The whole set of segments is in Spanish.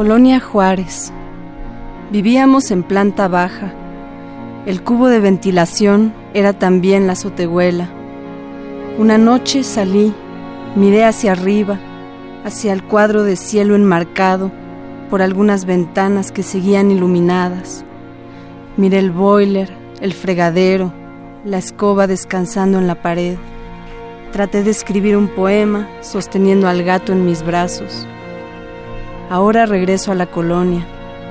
Colonia Juárez. Vivíamos en planta baja. El cubo de ventilación era también la azotehuela. Una noche salí, miré hacia arriba, hacia el cuadro de cielo enmarcado por algunas ventanas que seguían iluminadas. Miré el boiler, el fregadero, la escoba descansando en la pared. Traté de escribir un poema sosteniendo al gato en mis brazos. Ahora regreso a la colonia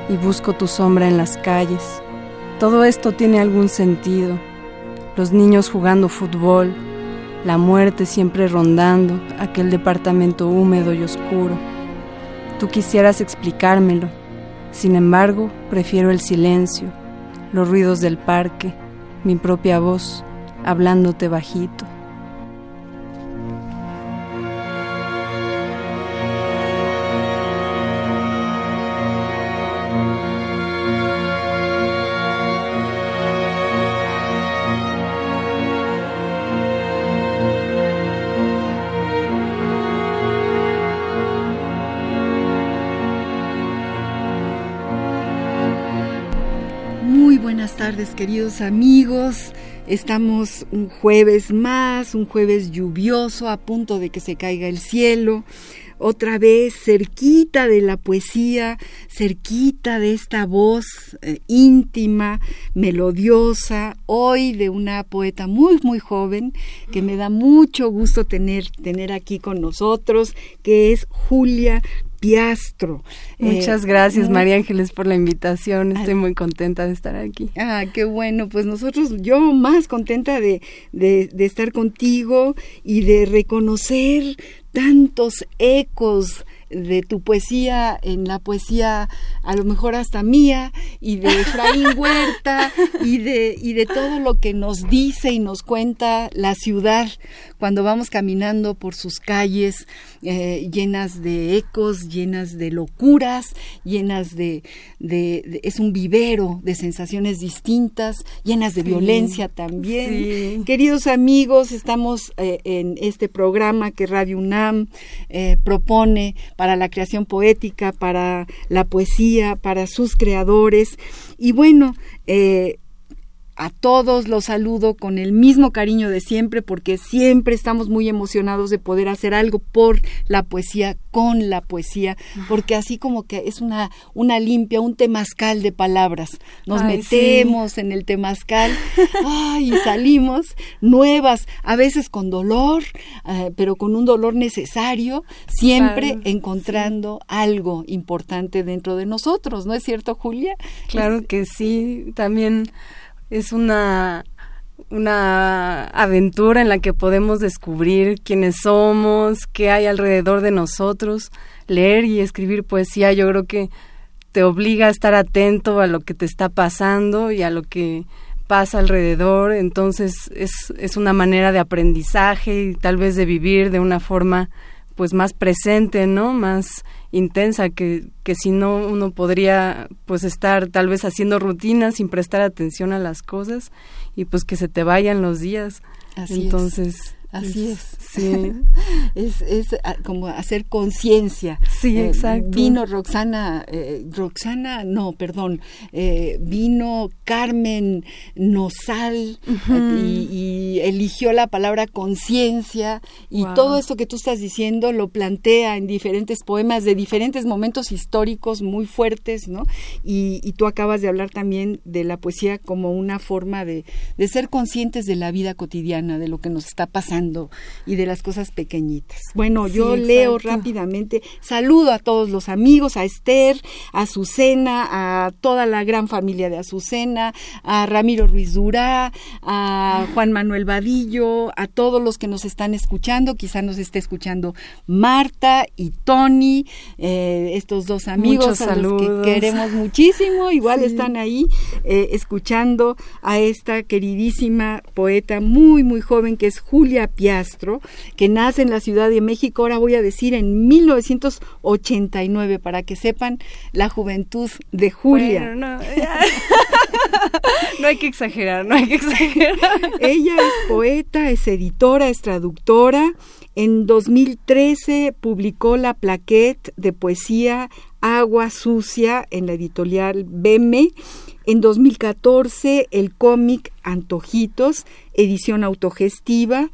y busco tu sombra en las calles. Todo esto tiene algún sentido. Los niños jugando fútbol, la muerte siempre rondando aquel departamento húmedo y oscuro. Tú quisieras explicármelo, sin embargo, prefiero el silencio, los ruidos del parque, mi propia voz, hablándote bajito. Tardes, queridos amigos. Estamos un jueves más, un jueves lluvioso, a punto de que se caiga el cielo. Otra vez cerquita de la poesía, cerquita de esta voz eh, íntima, melodiosa, hoy de una poeta muy, muy joven, que me da mucho gusto tener, tener aquí con nosotros, que es Julia Piastro. Muchas eh, gracias, María Ángeles, por la invitación. Estoy muy contenta de estar aquí. Ah, qué bueno. Pues nosotros, yo más contenta de, de, de estar contigo y de reconocer tantos ecos de tu poesía en la poesía a lo mejor hasta mía y de Efraín Huerta y de, y de todo lo que nos dice y nos cuenta la ciudad cuando vamos caminando por sus calles eh, llenas de ecos, llenas de locuras, llenas de, de, es un vivero de sensaciones distintas, llenas de violencia también. Queridos amigos, estamos eh, en este programa que Radio UNAM eh, propone para la creación poética, para la poesía, para sus creadores. Y bueno, eh, a todos los saludo con el mismo cariño de siempre porque siempre estamos muy emocionados de poder hacer algo por la poesía, con la poesía, porque así como que es una, una limpia, un temazcal de palabras. Nos metemos en el temazcal y salimos nuevas, a veces con dolor, eh, pero con un dolor necesario, siempre encontrando algo importante dentro de nosotros, ¿no es cierto, Julia? Claro que sí, también es una una aventura en la que podemos descubrir quiénes somos, qué hay alrededor de nosotros. Leer y escribir poesía yo creo que te obliga a estar atento a lo que te está pasando y a lo que pasa alrededor. Entonces es, es una manera de aprendizaje y tal vez de vivir de una forma pues más presente, ¿no? Más intensa que, que si no uno podría pues estar tal vez haciendo rutinas sin prestar atención a las cosas y pues que se te vayan los días. Entonces Así es. Sí. es, es ah, como hacer conciencia. Sí, Eh, exacto. vino Roxana, eh, Roxana, no, perdón, eh, vino Carmen Nosal y, y eligió la palabra conciencia y Wow. todo esto que tú estás diciendo lo plantea en diferentes poemas de diferentes momentos históricos muy fuertes, ¿no? Y, y tú acabas de hablar también de la poesía como una forma de, de ser conscientes de la vida cotidiana, de lo que nos está pasando y de las cosas pequeñitas. Bueno, Sí, yo leo rápidamente, saludo a todos los amigos, a Esther, a Azucena, a toda la gran familia de Azucena, a Ramiro Ruiz Durá, a Juan Manuel Vadillo, a todos los que nos están escuchando, quizá nos esté escuchando Marta y Tony, eh, estos dos amigos Muchos a los que saludos. queremos muchísimo, igual Sí. están ahí eh, escuchando a esta queridísima poeta muy, muy joven que es Julia Piastro, que nace en la Ciudad de México, ahora voy a decir en 1989, para que sepan la juventud de Julia. Bueno, no, ya. no hay que exagerar, no hay que exagerar. Ella es poeta, es editora, es traductora. En 2013 publicó la plaquette de poesía Agua Sucia en la editorial Beme. En 2014 el cómic Antojitos, edición autogestiva.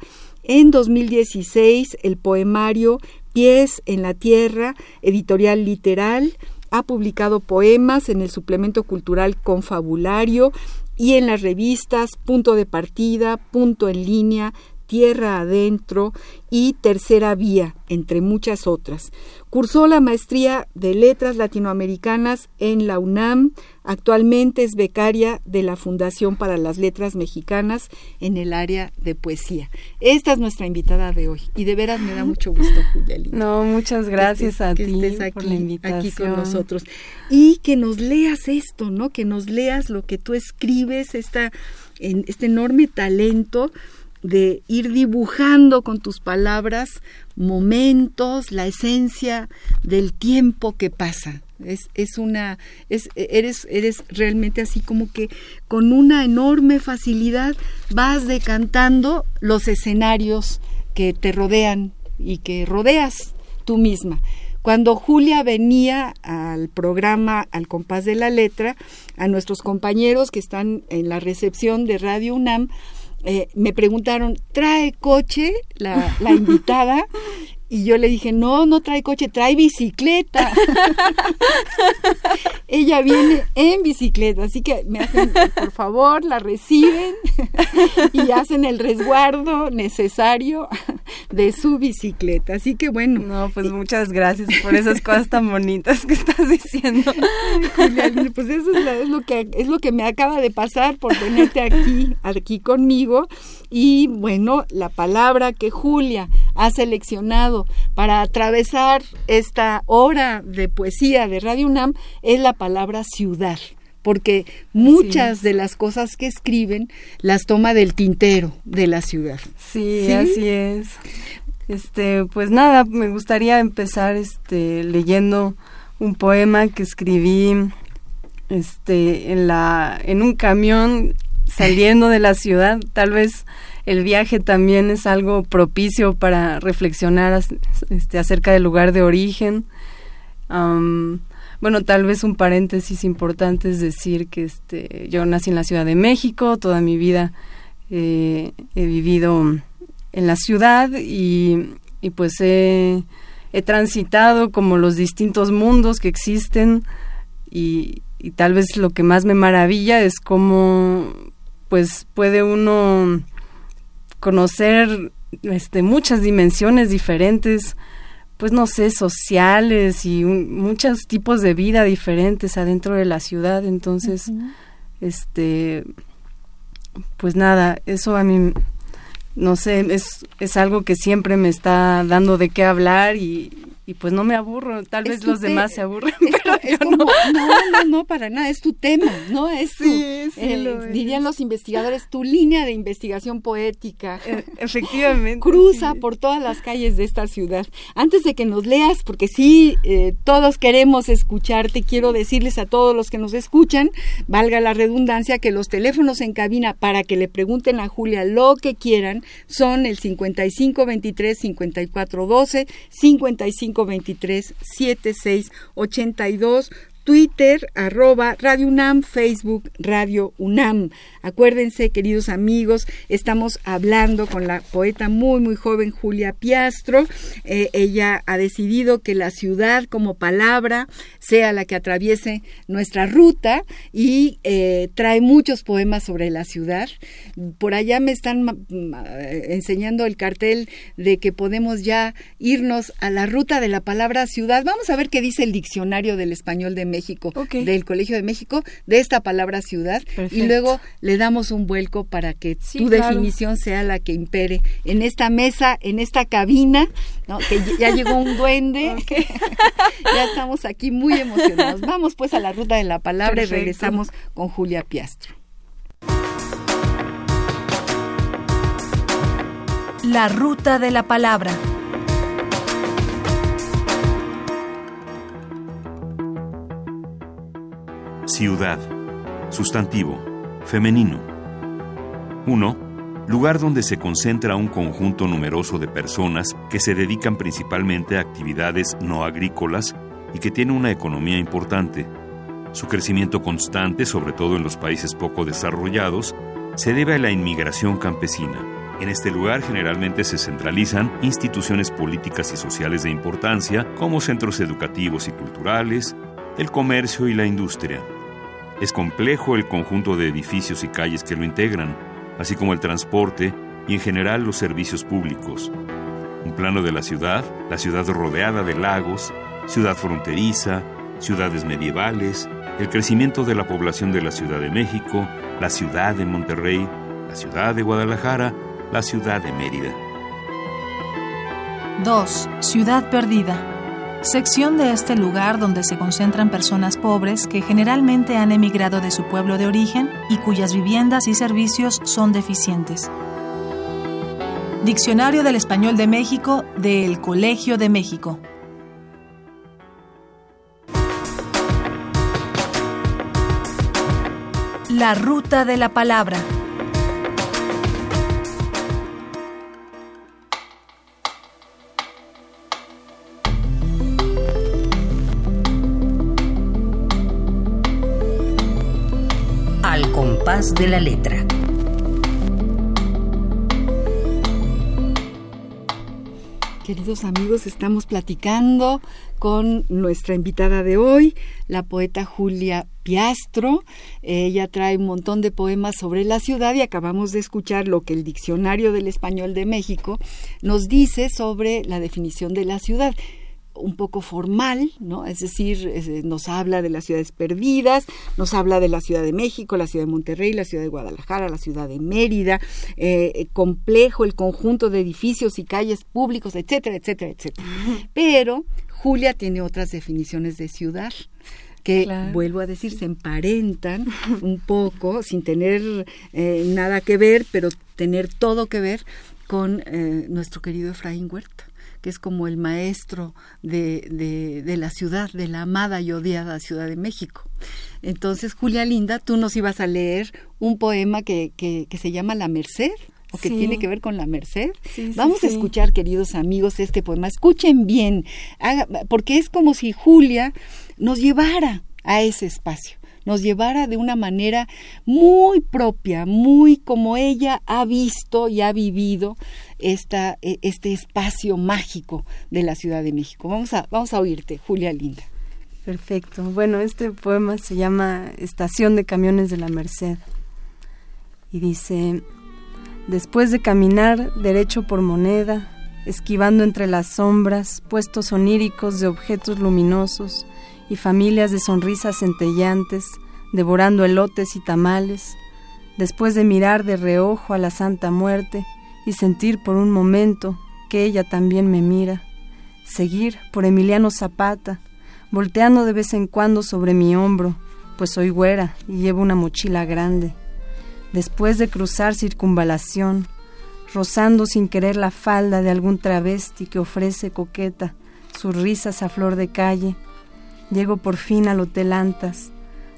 En 2016 el poemario Pies en la Tierra, editorial literal. Ha publicado poemas en el suplemento cultural Confabulario y en las revistas Punto de Partida, Punto en Línea, Tierra Adentro y Tercera Vía, entre muchas otras. Cursó la maestría de Letras Latinoamericanas en la UNAM. Actualmente es becaria de la Fundación para las Letras Mexicanas en el área de poesía. Esta es nuestra invitada de hoy y de veras me da mucho gusto, Julia Lina No, muchas gracias a que ti estés por aquí, la invitación. aquí con nosotros y que nos leas esto, ¿no? Que nos leas lo que tú escribes, esta, en, este enorme talento de ir dibujando con tus palabras momentos, la esencia del tiempo que pasa. Es, es una, es, eres, eres realmente así como que con una enorme facilidad vas decantando los escenarios que te rodean y que rodeas tú misma. Cuando Julia venía al programa Al compás de la letra, a nuestros compañeros que están en la recepción de Radio UNAM, eh, me preguntaron, ¿trae coche la, la invitada? Y yo le dije, no, no trae coche, trae bicicleta. Ella viene en bicicleta, así que me hacen, por favor, la reciben y hacen el resguardo necesario de su bicicleta. Así que bueno, No, pues muchas gracias por esas cosas tan bonitas que estás diciendo. Julia, pues eso es, la- es lo que es lo que me acaba de pasar por tenerte aquí aquí conmigo y bueno la palabra que Julia ha seleccionado para atravesar esta hora de poesía de Radio UNAM es la palabra ciudad porque muchas de las cosas que escriben las toma del tintero de la ciudad. Sí, ¿Sí? así es. Este, pues nada, me gustaría empezar este leyendo un poema que escribí este en la en un camión saliendo de la ciudad, tal vez el viaje también es algo propicio para reflexionar este, acerca del lugar de origen. Bueno, tal vez un paréntesis importante es decir que este, yo nací en la Ciudad de México, toda mi vida eh, he vivido en la ciudad y, pues he, he transitado como los distintos mundos que existen y, y tal vez lo que más me maravilla es cómo pues puede uno conocer este muchas dimensiones diferentes pues no sé sociales y un- muchos tipos de vida diferentes adentro de la ciudad. Entonces este pues nada eso a mí no sé es es algo que siempre me está dando de qué hablar y y pues no me aburro, tal vez los demás se aburren, pero no. no. No, para nada, es tu tema, ¿no? Es sí, sí, dirían los investigadores, tu línea de investigación poética. E, efectivamente. Cruza por todas las calles de esta ciudad. Antes de que nos leas, porque sí, eh, todos queremos escucharte, quiero decirles a todos los que nos escuchan, valga la redundancia, que los teléfonos en cabina para que le pregunten a Julia lo que quieran son el 5523 5412 55 23 76 82 Twitter, arroba Radio UNAM, Facebook Radio UNAM. Acuérdense, queridos amigos, estamos hablando con la poeta muy, muy joven Julia Piastro. Eh, ella ha decidido que la ciudad como palabra sea la que atraviese nuestra ruta y eh, trae muchos poemas sobre la ciudad. Por allá me están eh, enseñando el cartel de que podemos ya irnos a la ruta de la palabra ciudad. Vamos a ver qué dice el diccionario del español de México México, del Colegio de México, de esta palabra ciudad, y luego le damos un vuelco para que tu definición sea la que impere en esta mesa, en esta cabina, que ya llegó un duende, ya estamos aquí muy emocionados. Vamos pues a la ruta de la palabra y regresamos con Julia Piastro. La ruta de la palabra. Ciudad. Sustantivo. Femenino. 1. Lugar donde se concentra un conjunto numeroso de personas que se dedican principalmente a actividades no agrícolas y que tiene una economía importante. Su crecimiento constante, sobre todo en los países poco desarrollados, se debe a la inmigración campesina. En este lugar generalmente se centralizan instituciones políticas y sociales de importancia como centros educativos y culturales, el comercio y la industria. Es complejo el conjunto de edificios y calles que lo integran, así como el transporte y en general los servicios públicos. Un plano de la ciudad, la ciudad rodeada de lagos, ciudad fronteriza, ciudades medievales, el crecimiento de la población de la Ciudad de México, la ciudad de Monterrey, la ciudad de Guadalajara, la ciudad de Mérida. 2. Ciudad perdida sección de este lugar donde se concentran personas pobres que generalmente han emigrado de su pueblo de origen y cuyas viviendas y servicios son deficientes. Diccionario del Español de México del Colegio de México. La ruta de la palabra. De la letra. Queridos amigos, estamos platicando con nuestra invitada de hoy, la poeta Julia Piastro. Ella trae un montón de poemas sobre la ciudad y acabamos de escuchar lo que el Diccionario del Español de México nos dice sobre la definición de la ciudad un poco formal, ¿no? Es decir, nos habla de las ciudades perdidas, nos habla de la Ciudad de México, la Ciudad de Monterrey, la Ciudad de Guadalajara, la Ciudad de Mérida, eh, complejo el conjunto de edificios y calles públicos, etcétera, etcétera, etcétera. Pero Julia tiene otras definiciones de ciudad que, vuelvo a decir, se emparentan un poco, sin tener eh, nada que ver, pero tener todo que ver con eh, nuestro querido Efraín Huerta que es como el maestro de, de, la ciudad, de la amada y odiada Ciudad de México. Entonces, Julia Linda, tú nos ibas a leer un poema que, que, se llama La Merced o que tiene que ver con la Merced. Vamos a escuchar, queridos amigos, este poema. Escuchen bien, porque es como si Julia nos llevara a ese espacio nos llevara de una manera muy propia, muy como ella ha visto y ha vivido esta, e, este espacio mágico de la Ciudad de México. Vamos a, vamos a oírte, Julia Linda. Perfecto. Bueno, este poema se llama Estación de Camiones de la Merced y dice, después de caminar derecho por moneda, esquivando entre las sombras puestos oníricos de objetos luminosos, y familias de sonrisas centellantes, devorando elotes y tamales, después de mirar de reojo a la Santa Muerte y sentir por un momento que ella también me mira, seguir por Emiliano Zapata, volteando de vez en cuando sobre mi hombro, pues soy güera y llevo una mochila grande. Después de cruzar circunvalación, rozando sin querer la falda de algún travesti que ofrece coqueta sus risas a flor de calle, llego por fin al Hotel Antas,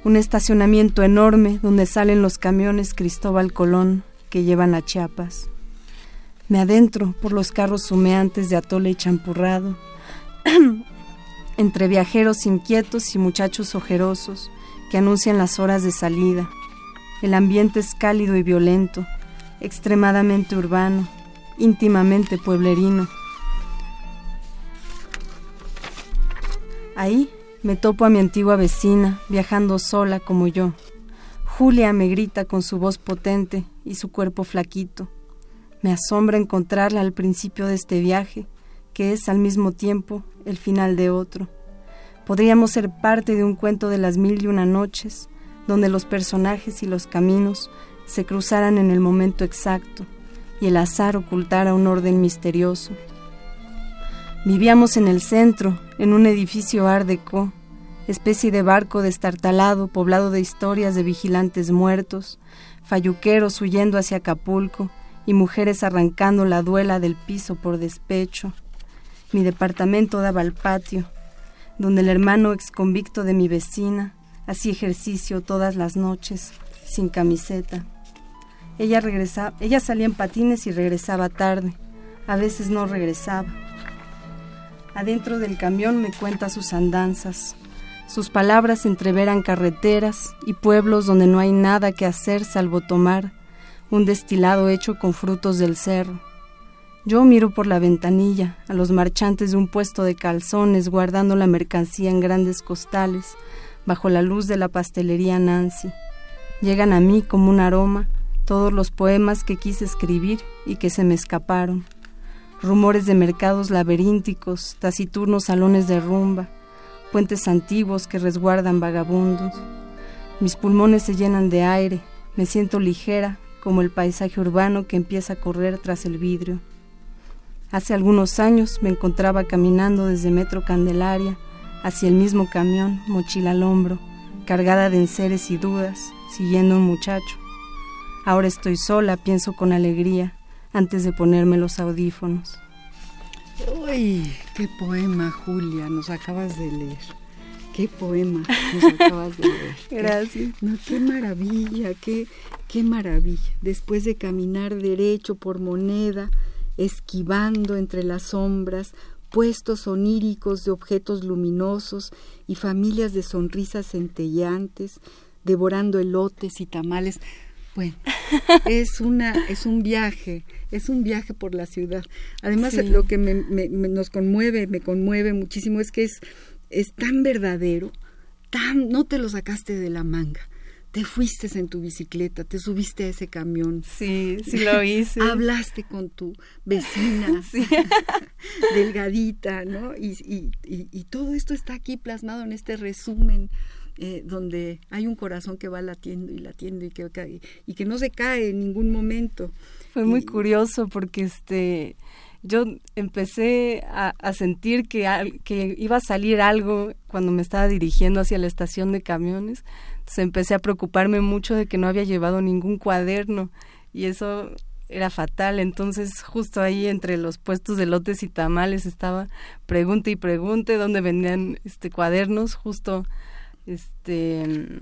un estacionamiento enorme donde salen los camiones Cristóbal Colón que llevan a Chiapas. Me adentro por los carros humeantes de atole y champurrado, entre viajeros inquietos y muchachos ojerosos que anuncian las horas de salida. El ambiente es cálido y violento, extremadamente urbano, íntimamente pueblerino. Ahí me topo a mi antigua vecina, viajando sola como yo. Julia me grita con su voz potente y su cuerpo flaquito. Me asombra encontrarla al principio de este viaje, que es al mismo tiempo el final de otro. Podríamos ser parte de un cuento de las mil y una noches, donde los personajes y los caminos se cruzaran en el momento exacto y el azar ocultara un orden misterioso. Vivíamos en el centro, en un edificio art déco, especie de barco destartalado poblado de historias de vigilantes muertos, falluqueros huyendo hacia Acapulco, y mujeres arrancando la duela del piso por despecho. Mi departamento daba al patio, donde el hermano exconvicto de mi vecina hacía ejercicio todas las noches, sin camiseta. Ella, regresaba, ella salía en patines y regresaba tarde. A veces no regresaba. Adentro del camión me cuenta sus andanzas. Sus palabras entreveran carreteras y pueblos donde no hay nada que hacer salvo tomar un destilado hecho con frutos del cerro. Yo miro por la ventanilla a los marchantes de un puesto de calzones guardando la mercancía en grandes costales bajo la luz de la pastelería Nancy. Llegan a mí como un aroma todos los poemas que quise escribir y que se me escaparon. Rumores de mercados laberínticos, taciturnos salones de rumba, puentes antiguos que resguardan vagabundos. Mis pulmones se llenan de aire, me siento ligera como el paisaje urbano que empieza a correr tras el vidrio. Hace algunos años me encontraba caminando desde Metro Candelaria hacia el mismo camión, mochila al hombro, cargada de enseres y dudas, siguiendo un muchacho. Ahora estoy sola, pienso con alegría, antes de ponerme los audífonos. ¡Uy! ¡Qué poema, Julia! Nos acabas de leer. Qué poema nos acabas de leer. Gracias. No, qué maravilla, qué, qué maravilla. Después de caminar derecho por moneda, esquivando entre las sombras, puestos oníricos de objetos luminosos y familias de sonrisas centellantes, devorando elotes y tamales. Bueno, es una, es un viaje, es un viaje por la ciudad. Además, lo que me, nos conmueve, me conmueve muchísimo es que es es tan verdadero, tan no te lo sacaste de la manga. Te fuiste en tu bicicleta, te subiste a ese camión. Sí, sí lo hice. Hablaste con tu vecina, delgadita, ¿no? Y, y, y, todo esto está aquí plasmado en este resumen eh, donde hay un corazón que va latiendo y latiendo y que, y que no se cae en ningún momento. Fue muy curioso porque este yo empecé a, sentir que, que iba a salir algo cuando me estaba dirigiendo hacia la estación de camiones. Entonces empecé a preocuparme mucho de que no había llevado ningún cuaderno y eso era fatal. Entonces justo ahí entre los puestos de lotes y tamales estaba pregunte y pregunte dónde vendían este cuadernos justo este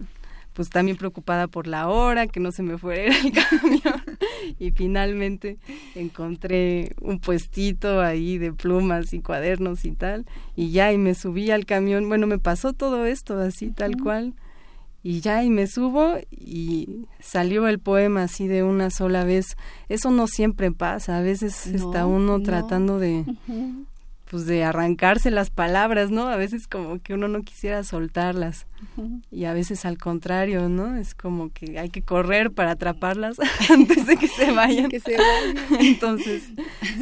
pues también preocupada por la hora, que no se me fuera el camión. y finalmente encontré un puestito ahí de plumas y cuadernos y tal. Y ya, y me subí al camión. Bueno, me pasó todo esto así, tal cual. Y ya, y me subo y salió el poema así de una sola vez. Eso no siempre pasa. A veces está uno tratando de... pues de arrancarse las palabras, ¿no? A veces como que uno no quisiera soltarlas y a veces al contrario, ¿no? Es como que hay que correr para atraparlas antes de que se vayan. que se vayan. Entonces,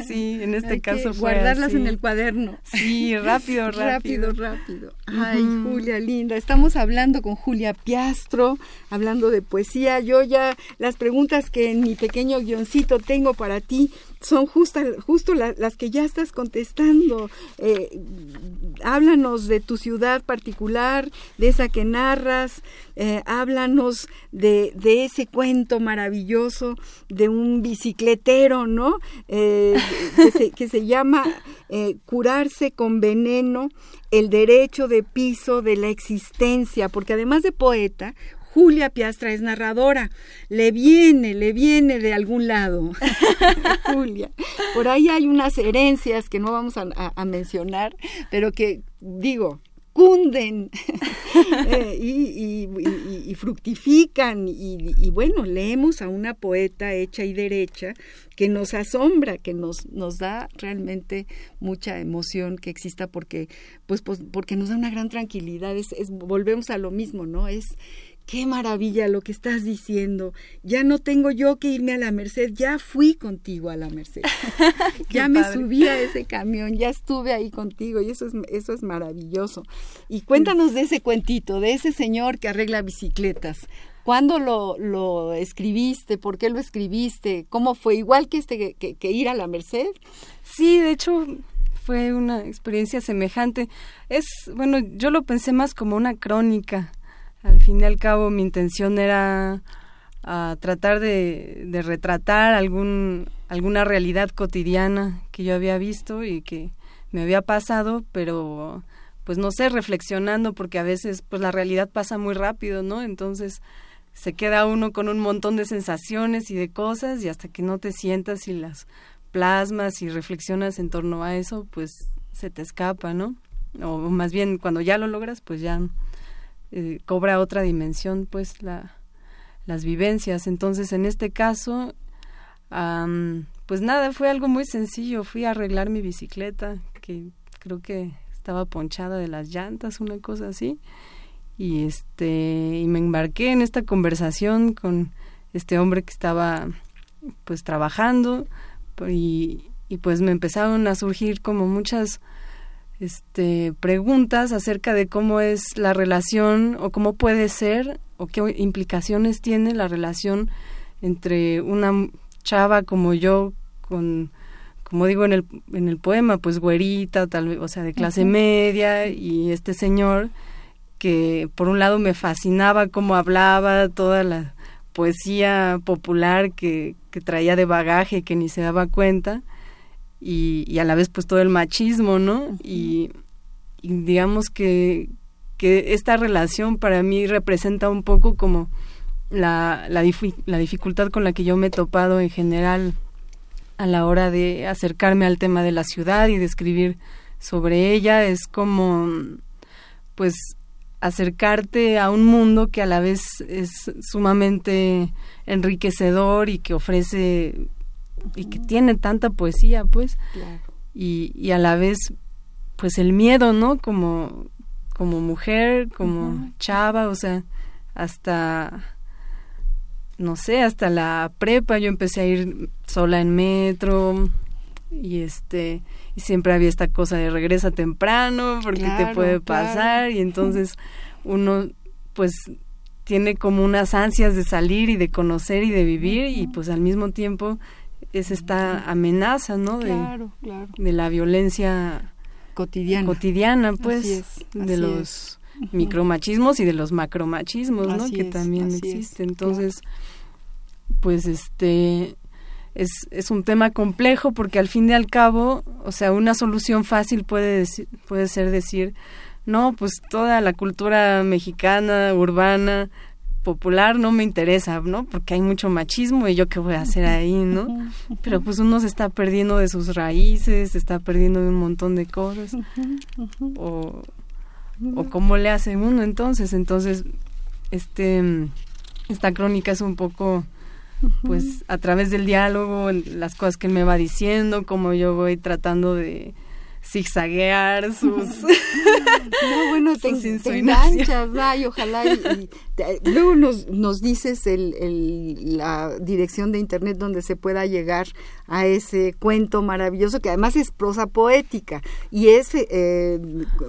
sí, en este caso fue guardarlas en el cuaderno. Sí, rápido, rápido. rápido, rápido. Ay, Julia, linda. Estamos hablando con Julia Piastro, hablando de poesía. Yo ya las preguntas que en mi pequeño guioncito tengo para ti son justo, justo las que ya estás contestando. Eh, háblanos de tu ciudad particular, de esa que narras, eh, háblanos de, ese cuento maravilloso de un bicicletero, ¿no? Eh, que, se, que, se, llama Curarse con veneno, el derecho de piso de la existencia, porque además de poeta, Julia Piastra es narradora. Le viene, le viene de algún lado. Julia. Por ahí hay unas herencias que no vamos a, mencionar, pero que digo, cunden eh, y, fructifican y, bueno, leemos a una poeta hecha y derecha que nos asombra, que nos, nos da realmente mucha emoción que exista porque, pues, pues porque nos da una gran tranquilidad, es, volvemos a lo mismo, ¿no? Es qué maravilla lo que estás diciendo. Ya no tengo yo que irme a la Merced, ya fui contigo a la Merced. ya me subí a ese camión, ya estuve ahí contigo y eso es, eso es maravilloso. Y cuéntanos de ese cuentito, de ese señor que arregla bicicletas. ¿Cuándo lo, lo escribiste? ¿Por qué lo escribiste? ¿Cómo fue? ¿Igual que, este, que, que ir a la Merced? Sí, de hecho fue una experiencia semejante. Es, bueno, yo lo pensé más como una crónica al fin y al cabo mi intención era ah, tratar de, retratar algún, alguna realidad cotidiana que yo había visto y que me había pasado, pero pues no sé, reflexionando, porque a veces pues la realidad pasa muy rápido, ¿no? Entonces se queda uno con un montón de sensaciones y de cosas y hasta que no te sientas y las plasmas y reflexionas en torno a eso, pues se te escapa, ¿no? O más bien cuando ya lo logras, pues ya eh, cobra otra dimensión pues la, las vivencias. Entonces en este caso, pues nada, fue algo muy sencillo. Fui a arreglar mi bicicleta, que creo que estaba ponchada de las llantas, una cosa así. Y este, y me embarqué en esta conversación con este hombre que estaba pues trabajando y, y pues me empezaron a surgir como muchas este, preguntas acerca de cómo es la relación o cómo puede ser o qué implicaciones tiene la relación entre una chava como yo con como digo en el en el poema pues güerita tal vez o sea de clase media y este señor que por un lado me fascinaba cómo hablaba toda la poesía popular que, que traía de bagaje que ni se daba cuenta y, a la vez pues todo el machismo, ¿no? y, digamos que, que esta relación para mí representa un poco como la, la, la dificultad con la que yo me he topado en general a la hora de acercarme al tema de la ciudad y de escribir sobre ella es como pues acercarte a un mundo que a la vez es sumamente enriquecedor y que ofrece y que tiene tanta poesía, pues, y, y a la vez, pues el miedo, ¿no? Como, como mujer, como chava, o sea, hasta, no sé, hasta la prepa yo empecé a ir sola en metro y este, y siempre había esta cosa de regresa temprano porque te puede pasar y entonces uno, pues, tiene como unas ansias de salir y de conocer y de vivir y pues al mismo tiempo es esta amenaza, ¿no? De, de la violencia cotidiana. Cotidiana, pues, de los micromachismos y de los macromachismos, ¿no? que también existen. Entonces, pues, este, es, es un tema complejo porque al fin y al cabo, o sea, una solución fácil puede, puede ser decir, no, pues toda la cultura mexicana, urbana, popular no me interesa, ¿no? Porque hay mucho machismo y yo qué voy a hacer ahí, ¿no? Pero pues uno se está perdiendo de sus raíces, se está perdiendo de un montón de cosas. O, o cómo le hace uno entonces. Entonces, este, esta crónica es un poco, pues, a través del diálogo, las cosas que él me va diciendo, cómo yo voy tratando de zigzaguear sus... no, bueno, te, te enganchas, y ojalá y, luego nos, nos dices el, el, la dirección de internet donde se pueda llegar a ese cuento maravilloso que además es prosa poética y es eh,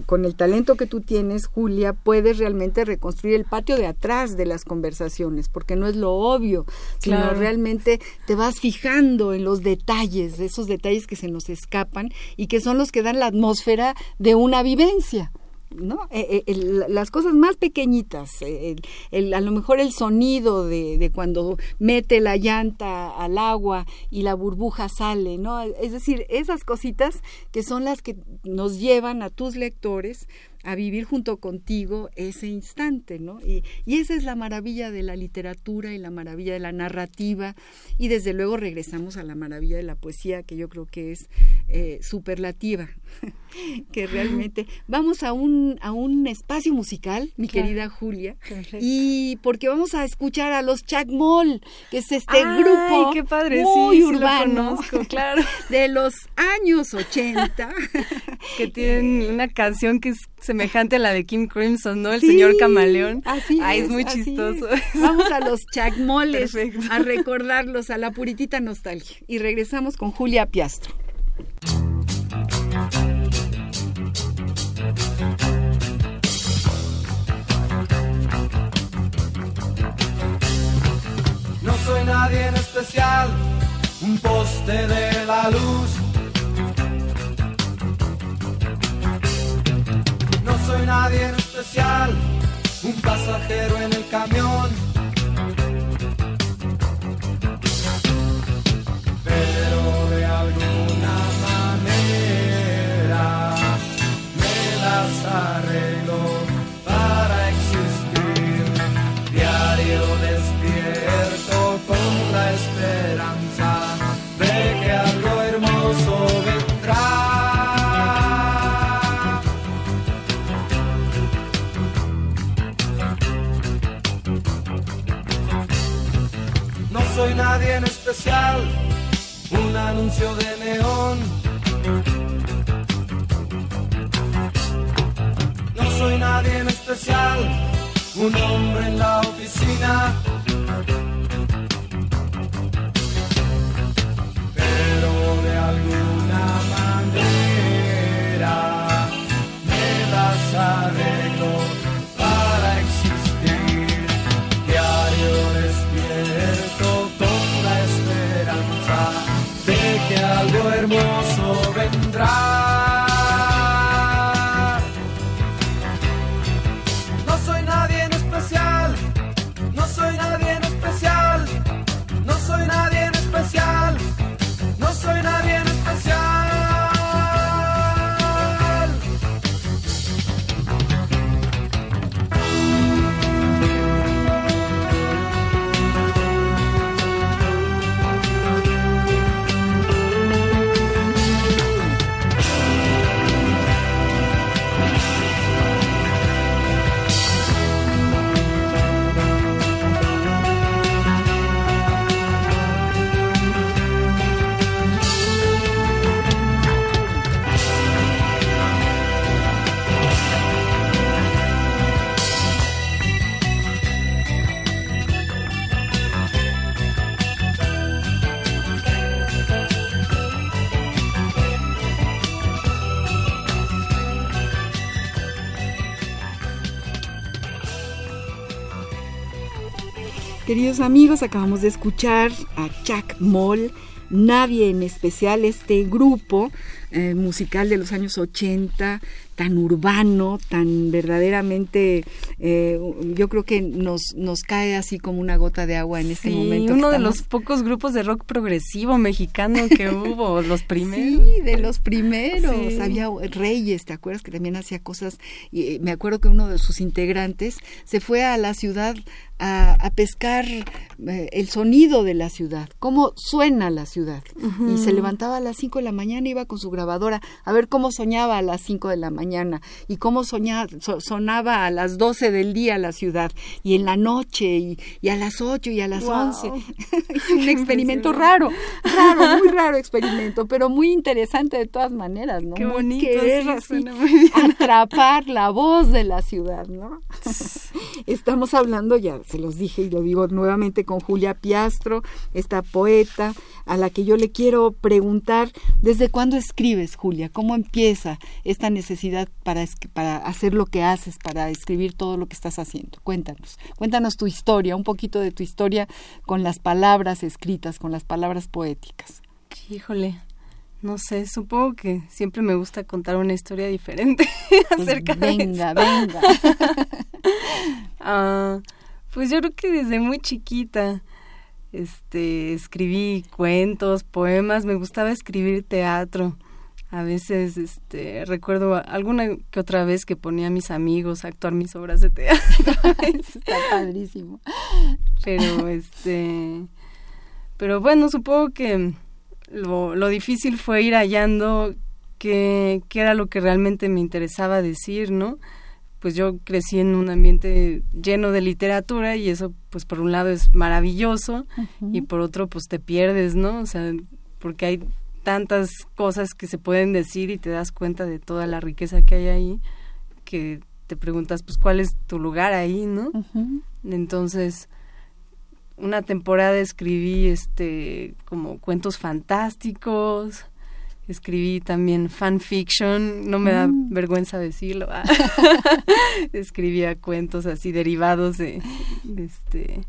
con el talento que tú tienes Julia puedes realmente reconstruir el patio de atrás de las conversaciones porque no es lo obvio sino realmente te vas fijando en los detalles esos detalles que se nos escapan y que son los que la atmósfera de una vivencia ¿no? Eh, eh, las cosas más pequeñitas, eh, a lo mejor el sonido de, de, cuando mete la llanta al agua y la burbuja sale, ¿no? Es decir, esas cositas que son las que nos llevan a tus lectores a vivir junto contigo ese instante, ¿no? Y, esa es la maravilla de la literatura y la maravilla de la narrativa y desde luego regresamos a la maravilla de la poesía que yo creo que es eh, superlativa, que realmente vamos a un, a un espacio musical, mi querida Julia, y porque vamos a escuchar a los Chacmol, que es este grupo qué padre, muy sí, urbano, claro. de los años 80, que tienen una canción que es semejante a la de Kim Crimson, ¿no? El señor camaleón. Así Ay, es, muy chistoso. Vamos a los chacmoles a recordarlos a la puritita nostalgia. Y regresamos con Julia Piastro. Soy nadie en especial, un poste de la luz soy nadie en especial, un pasajero en el camión. Amigos, acabamos de escuchar a Jack Moll, Nadie en especial, este grupo eh, musical de los años 80, tan urbano, tan verdaderamente, eh, yo creo que nos, nos cae así como una gota de agua en este momento. Uno de los pocos grupos de rock progresivo mexicano que hubo, los primeros. Sí, de los primeros. Había Reyes, ¿te acuerdas? Que también hacía cosas. Y eh, me acuerdo que uno de sus integrantes se fue a la ciudad a, pescar el sonido de la ciudad, cómo suena la ciudad. Y se levantaba a las 5 de la mañana, iba con su grabadora a ver cómo soñaba a las 5 de la mañana y cómo soñaba, sonaba a las 12 del día la ciudad y en la noche y, a las 8 y a las 11. es un experimento raro, raro, muy raro experimento, pero muy interesante de todas maneras, ¿no? Qué bonito, atrapar la voz de la ciudad, ¿no? Estamos hablando, ya se los dije y lo digo nuevamente con Julia Piastro, esta poeta a la que yo le quiero preguntar, ¿desde cuándo escribes, Julia? ¿Cómo empieza esta necesidad para, para hacer lo que haces, para escribir todo lo que estás haciendo? Cuéntanos, cuéntanos tu historia, un poquito de tu historia con las palabras escritas, con las palabras poéticas. Híjole, no sé, supongo que siempre me gusta contar una historia diferente pues acerca venga, de Venga, venga. Ah, pues yo creo que desde muy chiquita este escribí cuentos, poemas, me gustaba escribir teatro. A veces este recuerdo alguna que otra vez que ponía a mis amigos a actuar mis obras de teatro. Está padrísimo. Pero este pero bueno, supongo que lo, lo difícil fue ir hallando qué, qué era lo que realmente me interesaba decir, ¿no? Pues yo crecí en un ambiente lleno de literatura y eso, pues por un lado es maravilloso y por otro, pues te pierdes, ¿no? O sea, porque hay tantas cosas que se pueden decir y te das cuenta de toda la riqueza que hay ahí que te preguntas, pues, ¿cuál es tu lugar ahí, no? Entonces, una temporada escribí este como cuentos fantásticos escribí también fanfiction no me da mm. vergüenza decirlo escribía cuentos así derivados de, este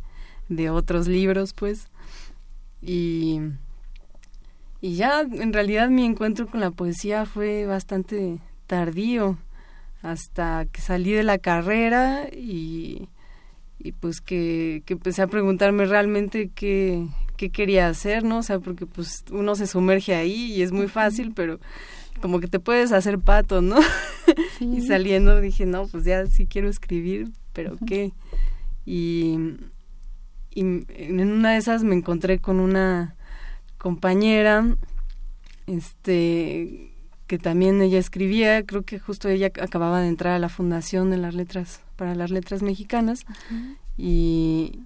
de otros libros pues y y ya en realidad mi encuentro con la poesía fue bastante tardío hasta que salí de la carrera y y pues que, que empecé a preguntarme realmente qué, qué quería hacer, ¿no? O sea, porque pues uno se sumerge ahí y es muy fácil, pero como que te puedes hacer pato, ¿no? y saliendo dije, no, pues ya sí quiero escribir, pero ¿qué? Y, y en una de esas me encontré con una compañera, este, que también ella escribía, creo que justo ella acababa de entrar a la fundación de las letras para las letras mexicanas y,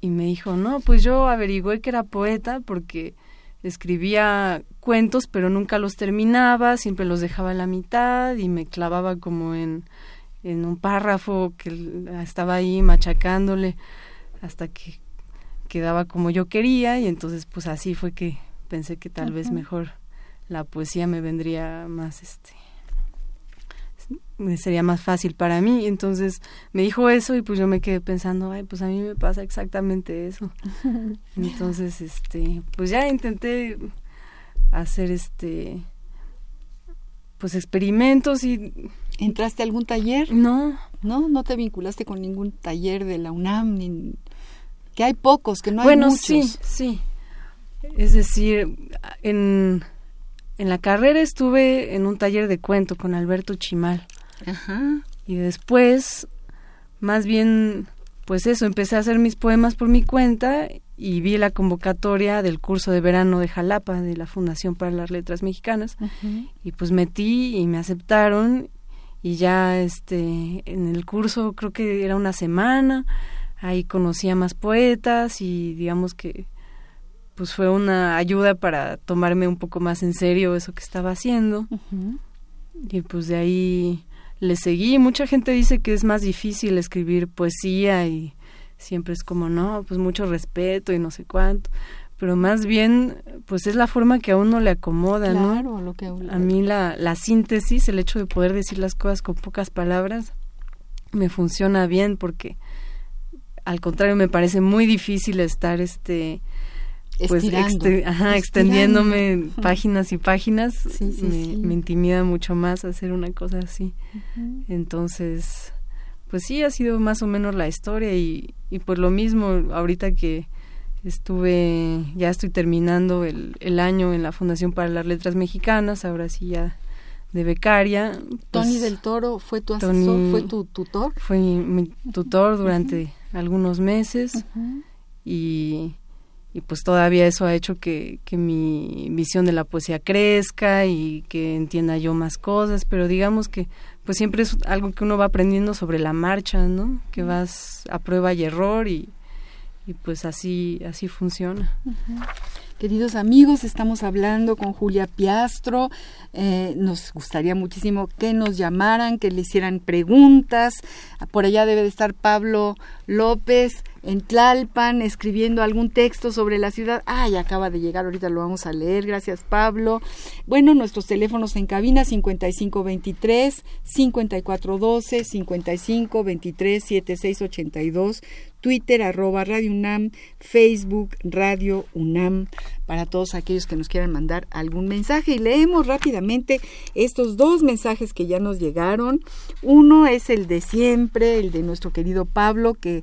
y me dijo, no, pues yo averigüé que era poeta porque escribía cuentos pero nunca los terminaba, siempre los dejaba a la mitad y me clavaba como en, en un párrafo que estaba ahí machacándole hasta que quedaba como yo quería y entonces pues así fue que pensé que tal vez mejor la poesía me vendría más este sería más fácil para mí. Entonces me dijo eso y pues yo me quedé pensando, ay, pues a mí me pasa exactamente eso. Entonces, este, pues ya intenté hacer este, pues experimentos y... ¿Entraste a algún taller? No. No, no te vinculaste con ningún taller de la UNAM, ni... que hay pocos, que no hay bueno, muchos. sí, sí. Es decir, en en la carrera estuve en un taller de cuento con Alberto Chimal. Ajá. Y después, más bien, pues eso, empecé a hacer mis poemas por mi cuenta y vi la convocatoria del curso de verano de Jalapa de la Fundación para las Letras Mexicanas y pues metí y me aceptaron y ya este en el curso creo que era una semana ahí conocí a más poetas y digamos que pues fue una ayuda para tomarme un poco más en serio eso que estaba haciendo. Y pues de ahí le seguí. Mucha gente dice que es más difícil escribir poesía y siempre es como, no, pues mucho respeto y no sé cuánto. Pero más bien, pues es la forma que a uno le acomoda, ¿no? Lo que a mí la, la síntesis, el hecho de poder decir las cosas con pocas palabras, me funciona bien porque al contrario me parece muy difícil estar este pues extendiéndome páginas y páginas. Me, intimida mucho más hacer una cosa así. Entonces pues sí ha sido más o menos la historia y, y por lo mismo ahorita que estuve ya estoy terminando el, el año en la Fundación para las Letras Mexicanas ahora sí ya de becaria Tony pues del Toro fue tu asesor fue tu tutor fue mi, tutor durante algunos meses y y pues todavía eso ha hecho que, que mi visión de la poesía crezca y que entienda yo más cosas, pero digamos que pues siempre es algo que uno va aprendiendo sobre la marcha, ¿no? Que vas a prueba y error y, y pues así, así funciona. Queridos amigos, estamos hablando con Julia Piastro. Eh, nos gustaría muchísimo que nos llamaran, que le hicieran preguntas. Por allá debe de estar Pablo López en Tlalpan escribiendo algún texto sobre la ciudad. Ay, acaba de llegar, ahorita lo vamos a leer. Gracias, Pablo. Bueno, nuestros teléfonos en cabina 5523 5412 5523 7682 Twitter, arroba Radio UNAM, Facebook, Radio UNAM, para todos aquellos que nos quieran mandar algún mensaje. Y leemos rápidamente estos dos mensajes que ya nos llegaron. Uno es el de siempre, el de nuestro querido Pablo, que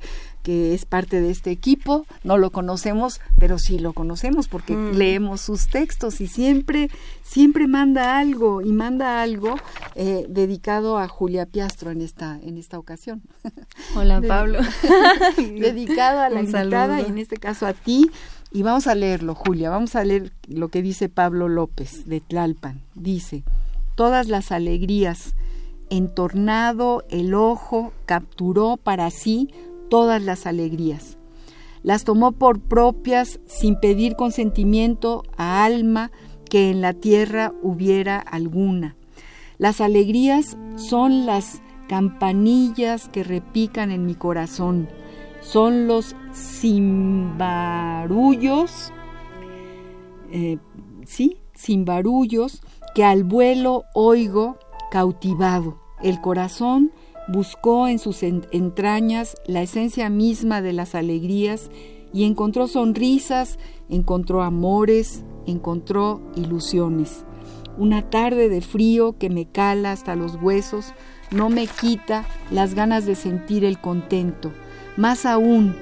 que es parte de este equipo, no lo conocemos, pero sí lo conocemos porque mm. leemos sus textos y siempre, siempre manda algo y manda algo eh, dedicado a Julia Piastro en esta, en esta ocasión. Hola Pablo. dedicado a la invitada y en este caso a ti. Y vamos a leerlo, Julia, vamos a leer lo que dice Pablo López de Tlalpan. Dice, todas las alegrías, entornado el ojo, capturó para sí todas las alegrías. Las tomó por propias sin pedir consentimiento a alma que en la tierra hubiera alguna. Las alegrías son las campanillas que repican en mi corazón, son los cimbarullos, eh, sí, cimbarullos que al vuelo oigo cautivado. El corazón buscó en sus entrañas la esencia misma de las alegrías y encontró sonrisas, encontró amores, encontró ilusiones. Una tarde de frío que me cala hasta los huesos no me quita las ganas de sentir el contento. Más aún,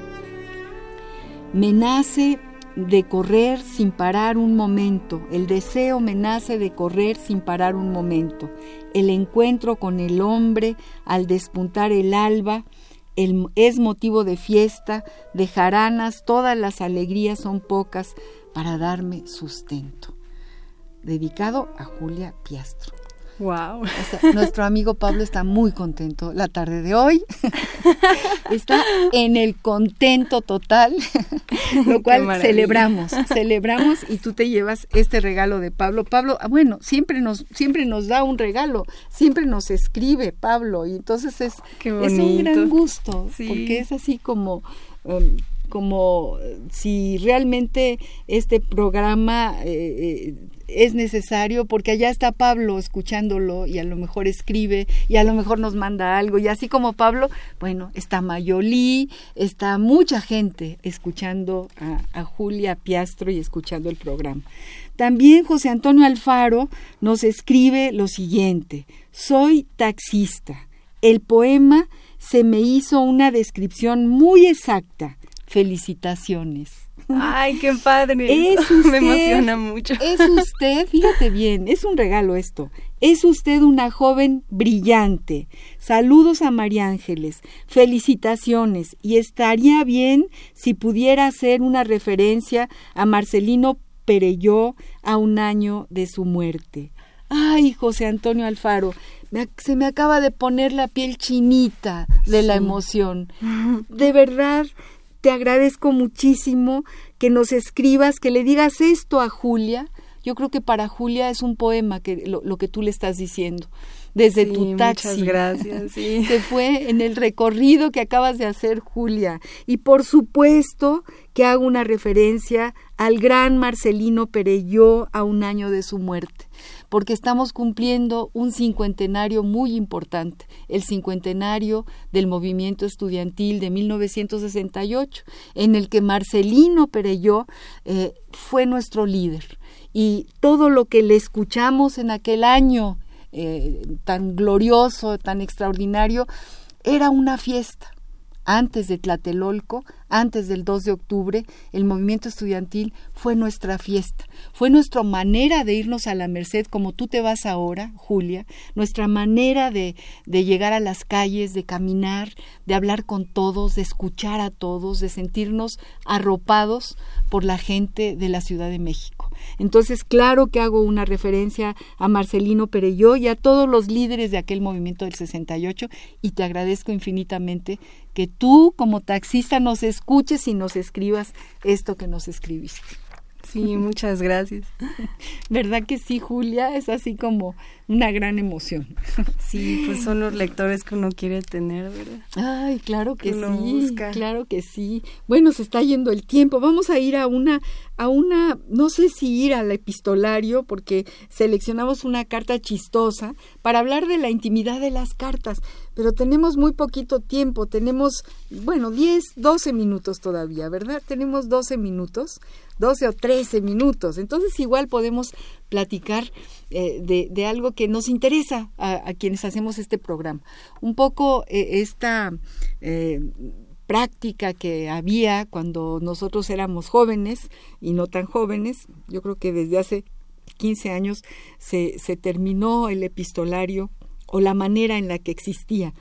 me nace de correr sin parar un momento, el deseo me nace de correr sin parar un momento, el encuentro con el hombre al despuntar el alba es motivo de fiesta, de jaranas, todas las alegrías son pocas para darme sustento. Dedicado a Julia Piastro. Wow. nuestro amigo Pablo está muy contento la tarde de hoy. está en el contento total, lo cual celebramos, celebramos y tú te llevas este regalo de Pablo. Pablo, ah, bueno, siempre nos siempre nos da un regalo, siempre nos escribe Pablo y entonces es, es un gran gusto, porque es así como um, como si realmente este programa eh, eh, es necesario porque allá está Pablo escuchándolo y a lo mejor escribe y a lo mejor nos manda algo y así como Pablo, bueno, está Mayolí, está mucha gente escuchando a, a Julia Piastro y escuchando el programa. También José Antonio Alfaro nos escribe lo siguiente, soy taxista. El poema se me hizo una descripción muy exacta. Felicitaciones. Ay, qué padre. Es Me emociona mucho. Es usted, fíjate bien, es un regalo esto. Es usted una joven brillante. Saludos a María Ángeles. Felicitaciones. Y estaría bien si pudiera hacer una referencia a Marcelino Pereyó a un año de su muerte. Ay, José Antonio Alfaro, se me acaba de poner la piel chinita de la emoción. De verdad, te agradezco muchísimo que nos escribas, que le digas esto a Julia. Yo creo que para Julia es un poema que lo, que tú le estás diciendo. Desde tu taxi. Muchas gracias. Se fue en el recorrido que acabas de hacer, Julia. Y por supuesto que hago una referencia al gran Marcelino Pereyó a un año de su muerte porque estamos cumpliendo un cincuentenario muy importante, el cincuentenario del movimiento estudiantil de 1968, en el que Marcelino Pereyó eh, fue nuestro líder. Y todo lo que le escuchamos en aquel año eh, tan glorioso, tan extraordinario, era una fiesta antes de Tlatelolco, antes del 2 de octubre, el movimiento estudiantil fue nuestra fiesta, fue nuestra manera de irnos a la Merced como tú te vas ahora, Julia, nuestra manera de, de llegar a las calles, de caminar, de hablar con todos, de escuchar a todos, de sentirnos arropados por la gente de la Ciudad de México. Entonces, claro que hago una referencia a Marcelino Pereyó y a todos los líderes de aquel movimiento del 68 y te agradezco infinitamente que tú como taxista nos escuches y nos escribas esto que nos escribiste. Sí, muchas gracias. ¿Verdad que sí, Julia? Es así como una gran emoción. Sí, pues son los lectores que uno quiere tener, ¿verdad? Ay, claro que, sí, claro que sí. Bueno, se está yendo el tiempo. Vamos a ir a una, a una, no sé si ir al epistolario, porque seleccionamos una carta chistosa para hablar de la intimidad de las cartas, pero tenemos muy poquito tiempo, tenemos, bueno, 10, 12 minutos todavía, ¿verdad? Tenemos 12 minutos, 12 o 13 minutos, entonces igual podemos platicar eh, de, algo que nos interesa a, quienes hacemos este programa. Un poco eh, esta eh, práctica que había cuando nosotros éramos jóvenes y no tan jóvenes, yo creo que desde hace 15 años se, se terminó el epistolario o la manera en la que existía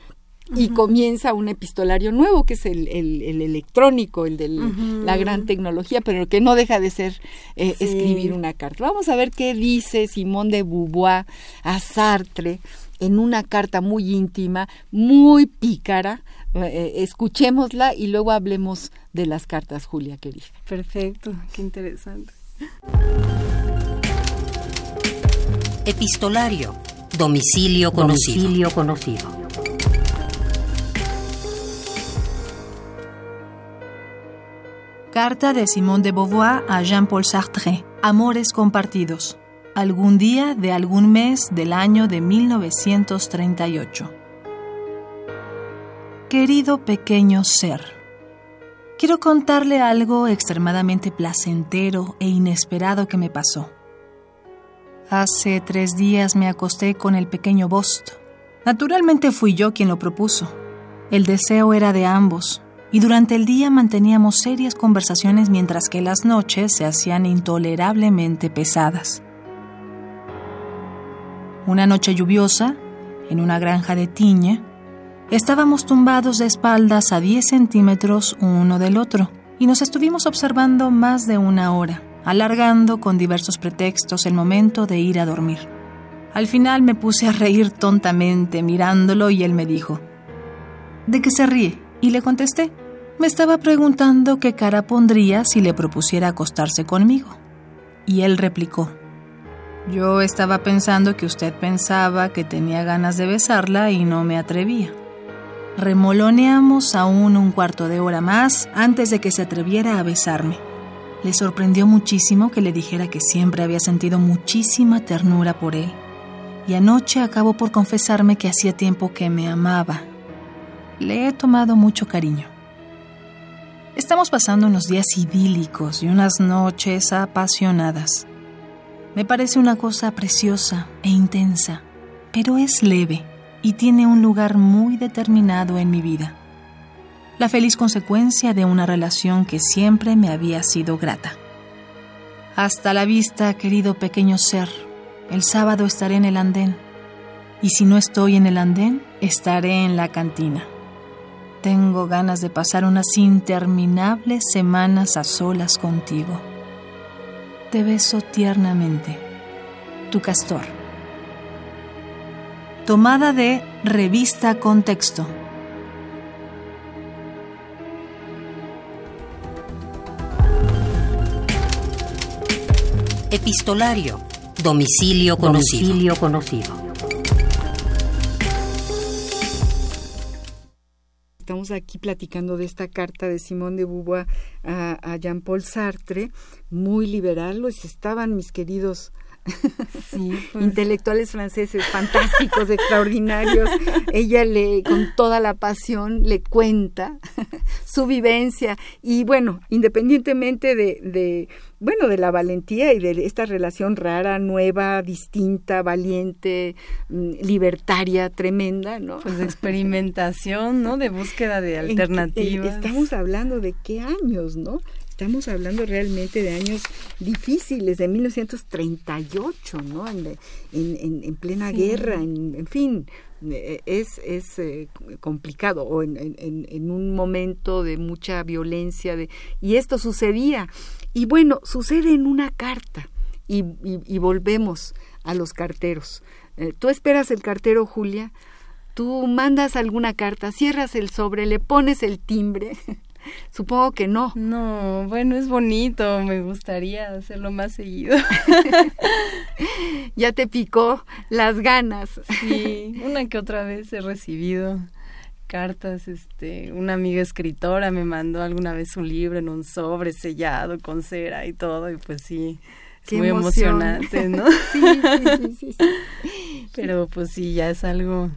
y comienza un epistolario nuevo, que es el, el, electrónico, el de la gran tecnología, pero que no deja de ser eh, escribir una carta. Vamos a ver qué dice Simón de Beauvoir a Sartre en una carta muy íntima, muy pícara. Eh, escuchémosla y luego hablemos de las cartas, Julia, querida. Perfecto, qué interesante. Epistolario, domicilio conocido. Domicilio conocido. Carta de Simone de Beauvoir a Jean-Paul Sartre. Amores compartidos. Algún día de algún mes del año de 1938. Querido pequeño ser, quiero contarle algo extremadamente placentero e inesperado que me pasó. Hace tres días me acosté con el pequeño Bost. Naturalmente fui yo quien lo propuso. El deseo era de ambos, y durante el día manteníamos serias conversaciones mientras que las noches se hacían intolerablemente pesadas. Una noche lluviosa, en una granja de tiña, estábamos tumbados de espaldas a 10 centímetros uno del otro y nos estuvimos observando más de una hora, alargando con diversos pretextos el momento de ir a dormir. Al final me puse a reír tontamente mirándolo y él me dijo, ¿De qué se ríe? Y le contesté, me estaba preguntando qué cara pondría si le propusiera acostarse conmigo. Y él replicó, yo estaba pensando que usted pensaba que tenía ganas de besarla y no me atrevía. Remoloneamos aún un cuarto de hora más antes de que se atreviera a besarme. Le sorprendió muchísimo que le dijera que siempre había sentido muchísima ternura por él. Y anoche acabó por confesarme que hacía tiempo que me amaba le he tomado mucho cariño. Estamos pasando unos días idílicos y unas noches apasionadas. Me parece una cosa preciosa e intensa, pero es leve y tiene un lugar muy determinado en mi vida. La feliz consecuencia de una relación que siempre me había sido grata. Hasta la vista, querido pequeño ser. El sábado estaré en el andén. Y si no estoy en el andén, estaré en la cantina. Tengo ganas de pasar unas interminables semanas a solas contigo. Te beso tiernamente. Tu castor. Tomada de Revista Contexto. Epistolario. Domicilio conocido. Domicilio conocido. estamos aquí platicando de esta carta de Simón de Beauvoir a, Jean-Paul Sartre, muy liberal, los estaban mis queridos pues. intelectuales franceses fantásticos, extraordinarios. Ella le, con toda la pasión, le cuenta su vivencia y bueno, independientemente de, bueno, de la valentía y de esta relación rara, nueva, distinta, valiente, mm, libertaria, tremenda, ¿no? Pues de experimentación, ¿no? De búsqueda de alternativas. Estamos hablando de qué años, ¿no? Estamos hablando realmente de años difíciles, de 1938, ¿no? En, en, plena guerra, en, fin, eh, es, es eh, complicado, o en, un momento de mucha violencia, de, y esto sucedía. Y bueno, sucede en una carta y, volvemos a los carteros. Eh, tú esperas el cartero, Julia, tú mandas alguna carta, cierras el sobre, le pones el timbre. Supongo que no. No, bueno, es bonito, me gustaría hacerlo más seguido. ya te picó las ganas. Sí, una que otra vez he recibido cartas, este, una amiga escritora me mandó alguna vez un libro en un sobre sellado con cera y todo, y pues sí, es muy emocionante, ¿no? sí, sí, sí, sí, Pero pues sí, ya es algo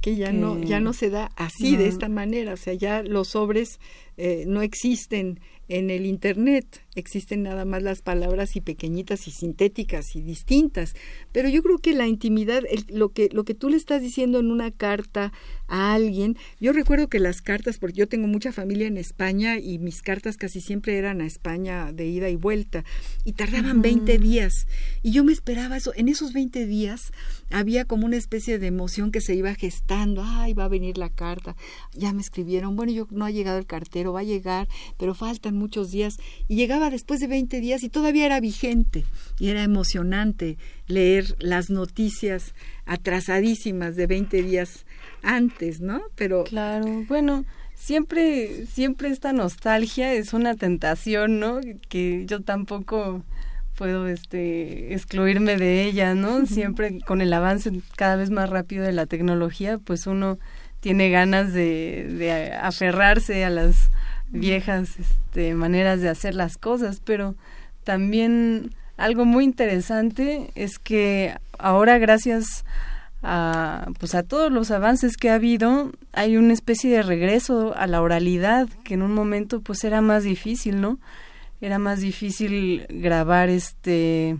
que ya no ya no se da así de esta manera, o sea, ya los sobres eh, no existen en el Internet. Existen nada más las palabras y pequeñitas y sintéticas y distintas, pero yo creo que la intimidad, lo, que, lo que tú le estás diciendo en una carta a alguien, yo recuerdo que las cartas, porque yo tengo mucha familia en España y mis cartas casi siempre eran a España de ida y vuelta y tardaban 20 días y yo me esperaba eso, en esos 20 días había como una especie de emoción que se iba gestando, ay, va a venir la carta, ya me escribieron, bueno, yo no ha llegado el cartero, va a llegar, pero faltan muchos días y llegaba después de 20 días y todavía era vigente y era emocionante leer las noticias atrasadísimas de 20 días antes, ¿no? Pero claro, bueno, siempre siempre esta nostalgia es una tentación, ¿no? Que yo tampoco puedo este excluirme de ella, ¿no? Siempre con el avance cada vez más rápido de la tecnología, pues uno tiene ganas de, de aferrarse a las viejas este, maneras de hacer las cosas, pero también algo muy interesante es que ahora gracias a, pues a todos los avances que ha habido, hay una especie de regreso a la oralidad que en un momento pues era más difícil, ¿no? Era más difícil grabar este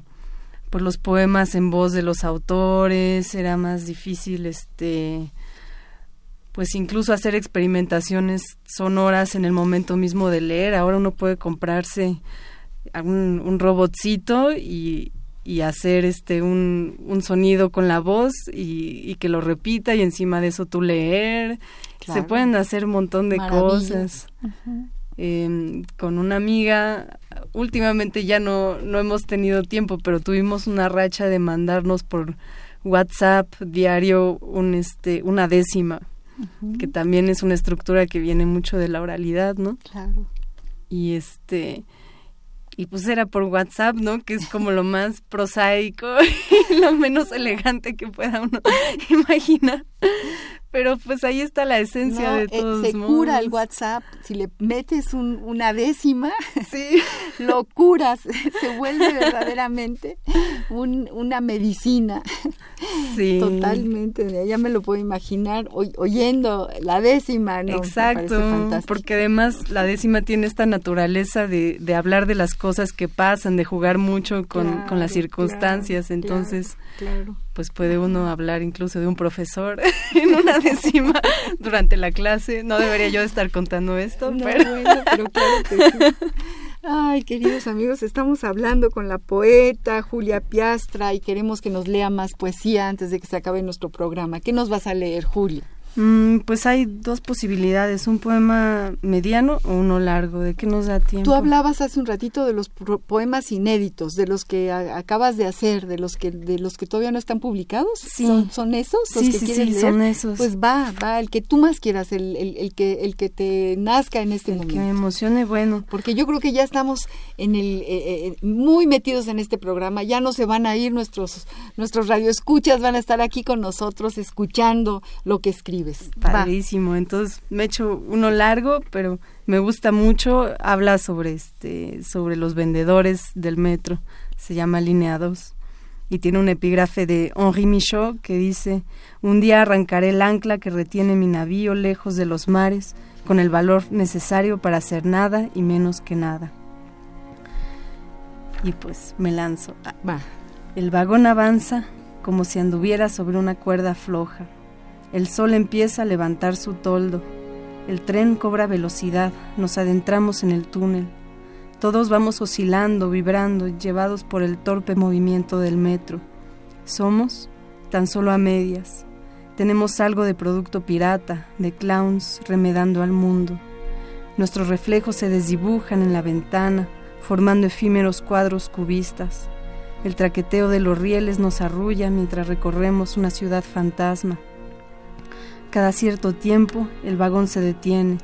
pues los poemas en voz de los autores, era más difícil este pues incluso hacer experimentaciones sonoras en el momento mismo de leer. Ahora uno puede comprarse un, un robotcito y, y hacer este un, un, sonido con la voz y, y, que lo repita y encima de eso tú leer. Se pueden hacer un montón de cosas. Em, con una amiga, últimamente ya no, no hemos tenido tiempo, pero tuvimos una racha de mandarnos por WhatsApp diario un, este, una décima que también es una estructura que viene mucho de la oralidad, ¿no? Claro. Y este y pues era por WhatsApp, ¿no? Que es como lo más prosaico y lo menos elegante que pueda uno imaginar pero pues ahí está la esencia de eh, todos se cura el WhatsApp si le metes una décima sí. lo curas se vuelve verdaderamente una medicina. Sí. Totalmente ya me lo puedo imaginar oyendo la décima no exacto porque además la décima tiene esta naturaleza de, de hablar de las cosas que pasan de jugar mucho con, con las circunstancias entonces claro pues puede uno hablar incluso de un profesor en una décima durante la clase. No debería yo estar contando esto, pero... pero claro que sí. Ay, queridos amigos, estamos hablando con la poeta Julia Piastra y queremos que nos lea más poesía antes de que se acabe nuestro programa. ¿Qué nos vas a leer, Julia? Mm, pues hay dos posibilidades, un poema mediano o uno largo. ¿De qué nos da tiempo? Tú hablabas hace un ratito de los poemas inéditos, de los que acabas de hacer, de los que de los que todavía no están publicados. Sí. ¿Son, esos los que quieres leer? son esos. Pues va, va, el que tú más quieras, el, el, que el que te nazca en este momento. Que me emocione, bueno. Porque yo creo que ya estamos en el eh, eh, muy metidos en este programa. Ya no se van a ir nuestros nuestros radioescuchas, van a estar aquí con nosotros escuchando lo que escribes. Padrísimo. Entonces me he hecho uno largo, pero me gusta mucho. Habla sobre este, sobre los vendedores del metro. Se llama Línea 2 y tiene un epígrafe de Henri Michaud que dice: Un día arrancaré el ancla que retiene mi navío lejos de los mares, con el valor necesario para hacer nada y menos que nada. Y pues me lanzo. Va. El vagón avanza como si anduviera sobre una cuerda floja. El sol empieza a levantar su toldo. El tren cobra velocidad. Nos adentramos en el túnel. Todos vamos oscilando, vibrando, llevados por el torpe movimiento del metro. Somos tan solo a medias. Tenemos algo de producto pirata, de clowns remedando al mundo. Nuestros reflejos se desdibujan en la ventana, formando efímeros cuadros cubistas. El traqueteo de los rieles nos arrulla mientras recorremos una ciudad fantasma. Cada cierto tiempo el vagón se detiene.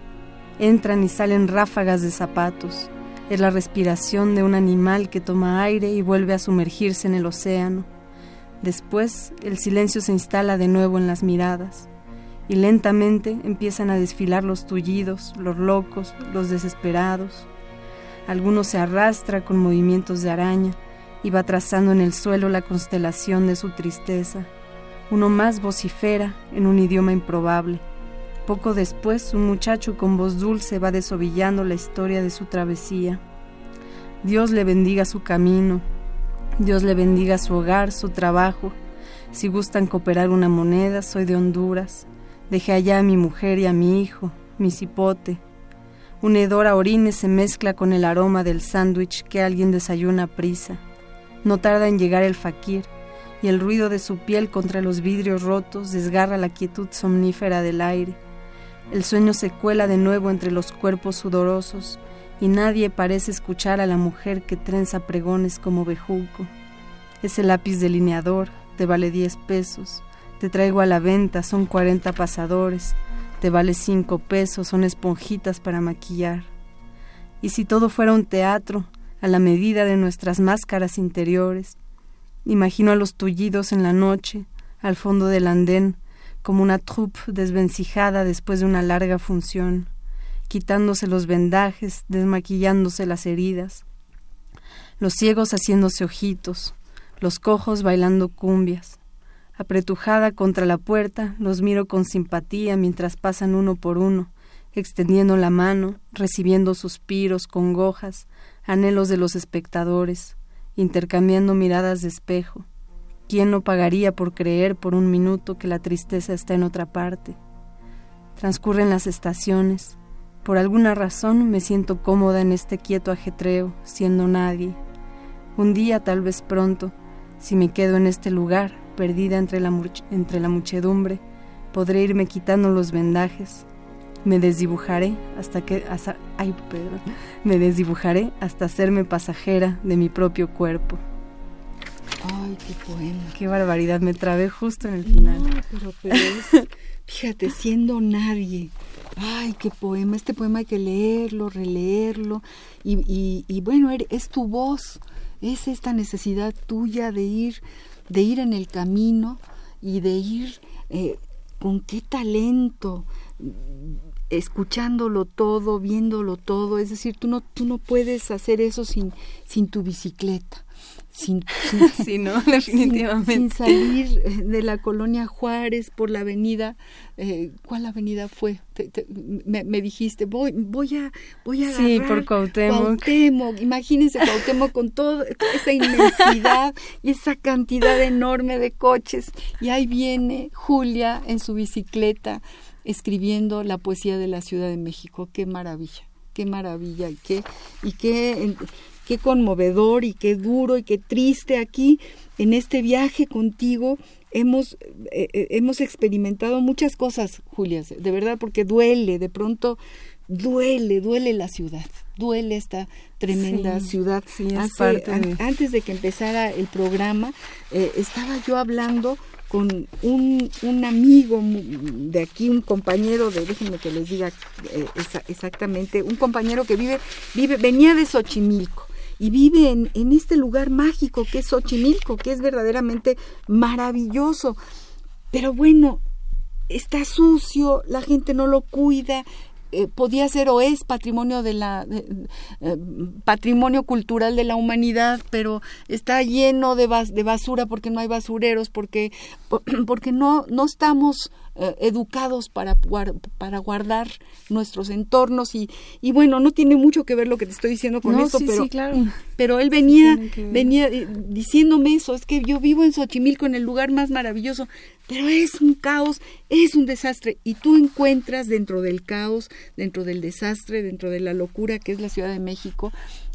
Entran y salen ráfagas de zapatos. Es la respiración de un animal que toma aire y vuelve a sumergirse en el océano. Después el silencio se instala de nuevo en las miradas y lentamente empiezan a desfilar los tullidos, los locos, los desesperados. Alguno se arrastra con movimientos de araña y va trazando en el suelo la constelación de su tristeza. Uno más vocifera en un idioma improbable. Poco después, un muchacho con voz dulce va desovillando la historia de su travesía. Dios le bendiga su camino, Dios le bendiga su hogar, su trabajo. Si gustan cooperar una moneda, soy de Honduras. Dejé allá a mi mujer y a mi hijo, mi cipote. Un hedor a orines se mezcla con el aroma del sándwich que alguien desayuna a prisa. No tarda en llegar el faquir, y el ruido de su piel contra los vidrios rotos desgarra la quietud somnífera del aire. El sueño se cuela de nuevo entre los cuerpos sudorosos, y nadie parece escuchar a la mujer que trenza pregones como bejuco. Ese lápiz delineador te vale diez pesos te traigo a la venta, son cuarenta pasadores, te vale cinco pesos, son esponjitas para maquillar. Y si todo fuera un teatro, a la medida de nuestras máscaras interiores, imagino a los tullidos en la noche, al fondo del andén, como una troupe desvencijada después de una larga función, quitándose los vendajes, desmaquillándose las heridas, los ciegos haciéndose ojitos, los cojos bailando cumbias, Apretujada contra la puerta, los miro con simpatía mientras pasan uno por uno, extendiendo la mano, recibiendo suspiros, congojas, anhelos de los espectadores, intercambiando miradas de espejo. ¿Quién no pagaría por creer por un minuto que la tristeza está en otra parte? Transcurren las estaciones. Por alguna razón me siento cómoda en este quieto ajetreo, siendo nadie. Un día, tal vez pronto, si me quedo en este lugar, perdida entre la, entre la muchedumbre, podré irme quitando los vendajes. Me desdibujaré hasta que ay, Pedro, me desdibujaré hasta hacerme pasajera de mi propio cuerpo. Ay, qué poema. Qué barbaridad, me trabé justo en el final. pero, pero es, fíjate, siendo nadie. Ay, qué poema. Este poema hay que leerlo, releerlo. Y, y, y bueno, es tu voz, es esta necesidad tuya de ir de ir en el camino y de ir eh, con qué talento, escuchándolo todo, viéndolo todo, es decir, tú no, tú no puedes hacer eso sin, sin tu bicicleta sin, sí, no, definitivamente. Sin, salir eh, de la colonia Juárez por la avenida, eh, ¿cuál avenida fue? me, dijiste, voy, voy a, voy a Sí, por Cuauhtémoc. Cuauhtémoc, imagínense Cuauhtémoc con toda esa inmensidad y esa cantidad enorme de coches. Y ahí viene Julia en su bicicleta escribiendo la poesía de la Ciudad de México. Qué maravilla qué maravilla y qué y qué qué conmovedor y qué duro y qué triste aquí en este viaje contigo hemos, eh, eh, hemos experimentado muchas cosas, Julia, de verdad, porque duele, de pronto duele, duele la ciudad, duele esta tremenda ciudad. Antes de que empezara el programa, eh, estaba yo hablando con un, un, amigo de aquí, un compañero de, déjenme que les diga exactamente, un compañero que vive, vive, venía de Xochimilco y vive en, en este lugar mágico que es Xochimilco, que es verdaderamente maravilloso. Pero bueno, está sucio, la gente no lo cuida, eh, podía ser o es patrimonio de la eh, patrimonio cultural de la humanidad, pero está lleno de, de basura porque no hay basureros, porque porque no no estamos eh, educados para para guardar nuestros entornos y, y bueno no tiene mucho que ver lo que te estoy diciendo con esto, pero pero él venía venía diciéndome eso es que yo vivo en Xochimilco en el lugar más maravilloso pero es un caos, es un desastre y tú encuentras dentro del caos, dentro del desastre, dentro de la locura que es la Ciudad de México,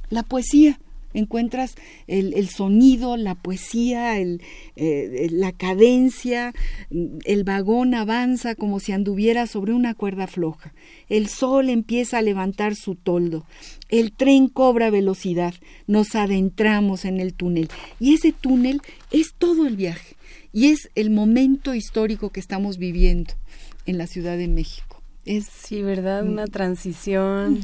la poesía. Encuentras el, sonido, la poesía, el, eh, la cadencia, el vagón avanza como si anduviera sobre una cuerda floja. El sol empieza a levantar su toldo. El tren cobra velocidad. Nos adentramos en el túnel. Y ese túnel es todo el viaje. Y es el momento histórico que estamos viviendo en la Ciudad de México. Es, sí, ¿verdad? Una transición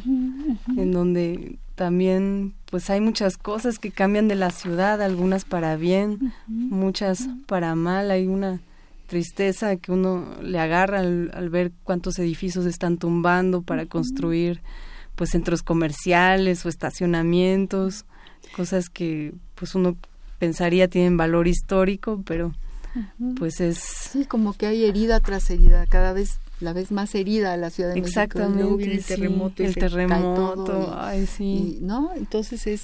en donde también pues hay muchas cosas que cambian de la ciudad, algunas para bien, muchas para mal, hay una tristeza que uno le agarra al, ver cuántos edificios están tumbando para construir pues centros comerciales o estacionamientos, cosas que pues uno pensaría tienen valor histórico, pero pues es sí como que hay herida tras herida, cada vez la vez más herida la Ciudad de Exactamente, México. el terremoto, el terremoto, ay sí. ¿no? Entonces es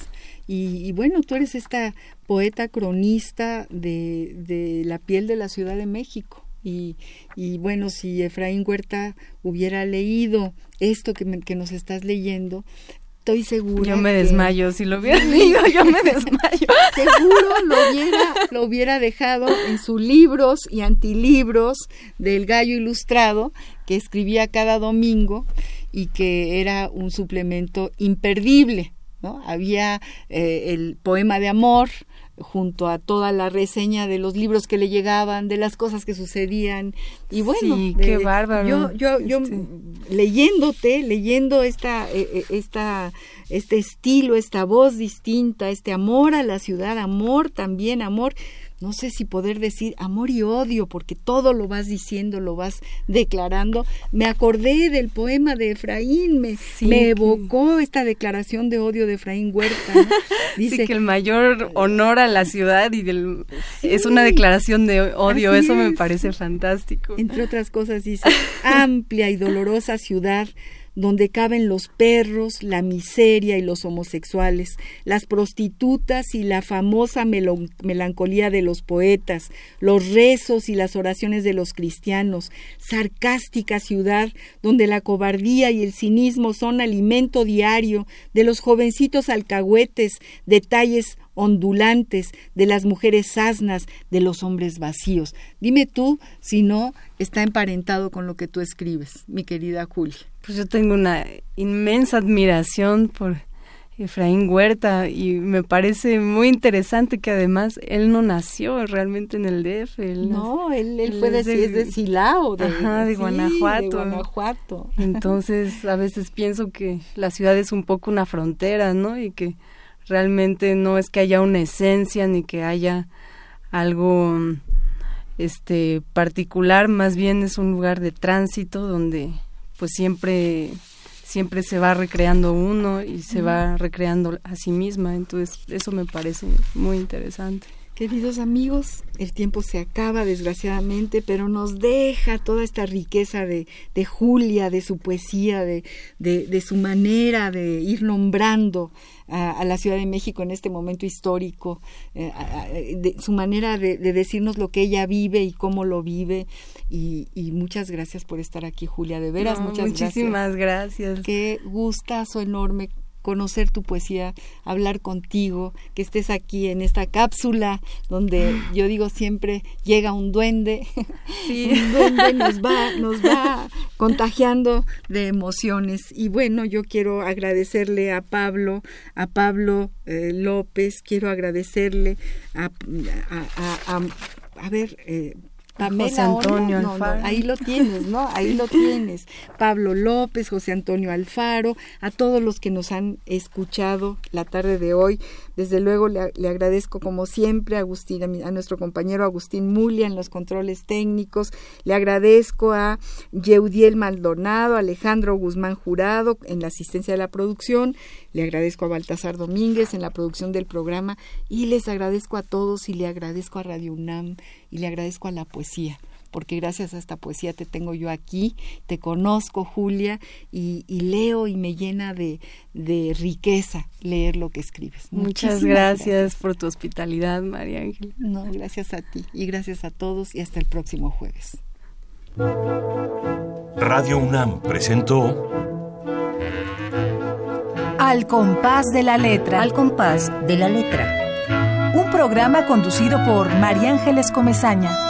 y, bueno, tú eres esta poeta cronista de, de la piel de la Ciudad de México. Y, y, bueno, si Efraín Huerta hubiera leído esto que, que nos estás leyendo, estoy segura. Yo me desmayo, si lo hubiera leído, yo me desmayo. Seguro lo hubiera, lo hubiera dejado en sus libros y antilibros del Gallo Ilustrado, que escribía cada domingo y que era un suplemento imperdible. ¿no? Había eh, el poema de amor, junto a toda la reseña de los libros que le llegaban, de las cosas que sucedían. Y bueno, qué bárbaro. Yo, yo, yo este. Leyéndote, leyendo esta, eh, eh, esta, este estilo, esta voz distinta, este amor a la ciudad, amor también, amor no sé si poder decir amor y odio, porque todo lo vas diciendo, lo vas declarando. Me acordé del poema de Efraín, me, me evocó esta declaración de odio de Efraín Huerta. Dice que el mayor honor a la ciudad y del, es una declaración de odio, eso me parece fantástico. Entre otras cosas dice, amplia y dolorosa ciudad donde caben los perros, la miseria y los homosexuales, las prostitutas y la famosa melancolía de los poetas, los rezos y las oraciones de los cristianos, sarcástica ciudad donde la cobardía y el cinismo son alimento diario de los jovencitos alcahuetes, detalles ondulantes, de las mujeres asnas, de los hombres vacíos. Dime tú si no está emparentado con lo que tú escribes, mi querida Julia. Pues yo tengo una inmensa admiración por Efraín Huerta y me parece muy interesante que además él no nació realmente en el DF. no, él, fue de, es de Silao, de, de, Guanajuato. de Guanajuato. Entonces a veces pienso que la ciudad es un poco una frontera, ¿no? Y que realmente no es que haya una esencia ni que haya algo este particular, más bien es un lugar de tránsito donde pues siempre siempre se va recreando uno y se va recreando a sí misma, entonces eso me parece muy interesante. Queridos amigos, el tiempo se acaba desgraciadamente, pero nos deja toda esta riqueza de, de Julia, de su poesía, de, de, su manera de ir nombrando a, la Ciudad de México en este momento histórico, eh, de, su manera de, decirnos lo que ella vive y cómo lo vive. Y, muchas gracias por estar aquí, Julia, de veras, muchas muchísimas gracias. Qué gustazo enorme conocer tu poesía, hablar contigo, que estés aquí en esta cápsula donde yo digo siempre llega un duende, un duende nos va, nos va contagiando de emociones. Y bueno, yo quiero agradecerle a Pablo, a Pablo eh, López, quiero agradecerle a, a, a, ver, eh, José Antonio Alfaro. ahí lo tienes, ¿no? Ahí lo tienes. Pablo López, José Antonio Alfaro, a todos los que nos han escuchado la tarde de hoy. Desde luego le, agradezco como siempre a Agustín, a, nuestro compañero Agustín Mulia en los controles técnicos. Le agradezco a Yeudiel Maldonado, Alejandro Guzmán Jurado en la asistencia de la producción. Le agradezco a Baltasar Domínguez en la producción del programa y les agradezco a todos y le agradezco a Radio UNAM y le agradezco a la poesía porque gracias a esta poesía te tengo yo aquí, te conozco, Julia, y, leo y me llena de, riqueza leer lo que escribes. Muchas gracias, por tu hospitalidad, María Ángel. No, gracias a ti y gracias a todos y hasta el próximo jueves. Radio UNAM presentó Al compás de la letra. Al compás de la letra. Un programa conducido por María Ángeles Comezaña.